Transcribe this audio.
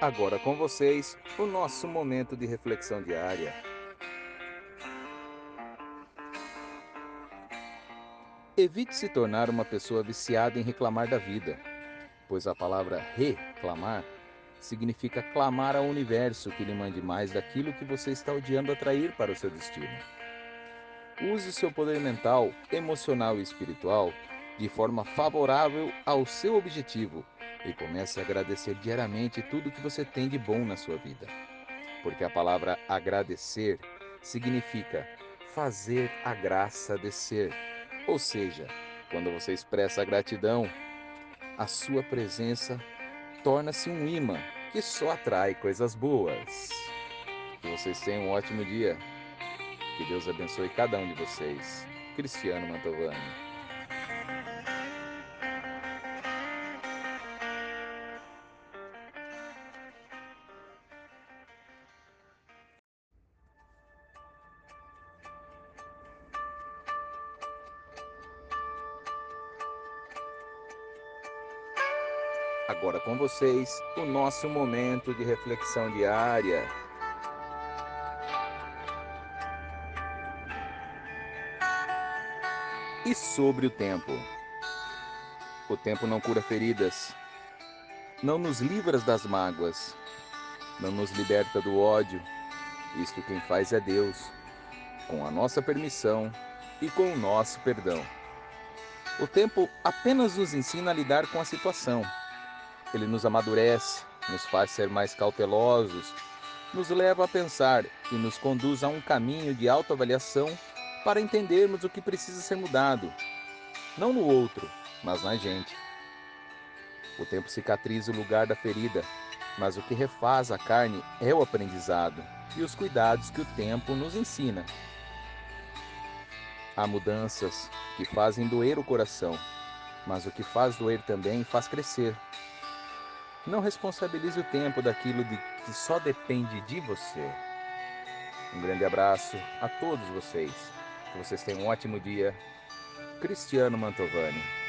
Agora com vocês, o nosso momento de reflexão diária. Evite se tornar uma pessoa viciada em reclamar da vida, pois a palavra reclamar significa clamar ao universo que lhe mande mais daquilo que você está odiando atrair para o seu destino. Use seu poder mental, emocional e espiritual de forma favorável ao seu objetivo e comece a agradecer diariamente tudo que você tem de bom na sua vida. Porque a palavra agradecer significa fazer a graça descer. Ou seja, quando você expressa a gratidão, a sua presença torna-se um imã que só atrai coisas boas. Que vocês tenham um ótimo dia. Que Deus abençoe cada um de vocês. Cristiano Mantovani. Agora com vocês, o nosso momento de reflexão diária. E sobre o tempo. O tempo não cura feridas, não nos livra das mágoas, não nos liberta do ódio. Isto quem faz é Deus, com a nossa permissão e com o nosso perdão. O tempo apenas nos ensina a lidar com a situação ele nos amadurece, nos faz ser mais cautelosos, nos leva a pensar e nos conduz a um caminho de autoavaliação para entendermos o que precisa ser mudado, não no outro, mas na gente. O tempo cicatriza o lugar da ferida, mas o que refaz a carne é o aprendizado e os cuidados que o tempo nos ensina. Há mudanças que fazem doer o coração, mas o que faz doer também faz crescer. Não responsabilize o tempo daquilo de que só depende de você. Um grande abraço a todos vocês. Que vocês tenham um ótimo dia. Cristiano Mantovani.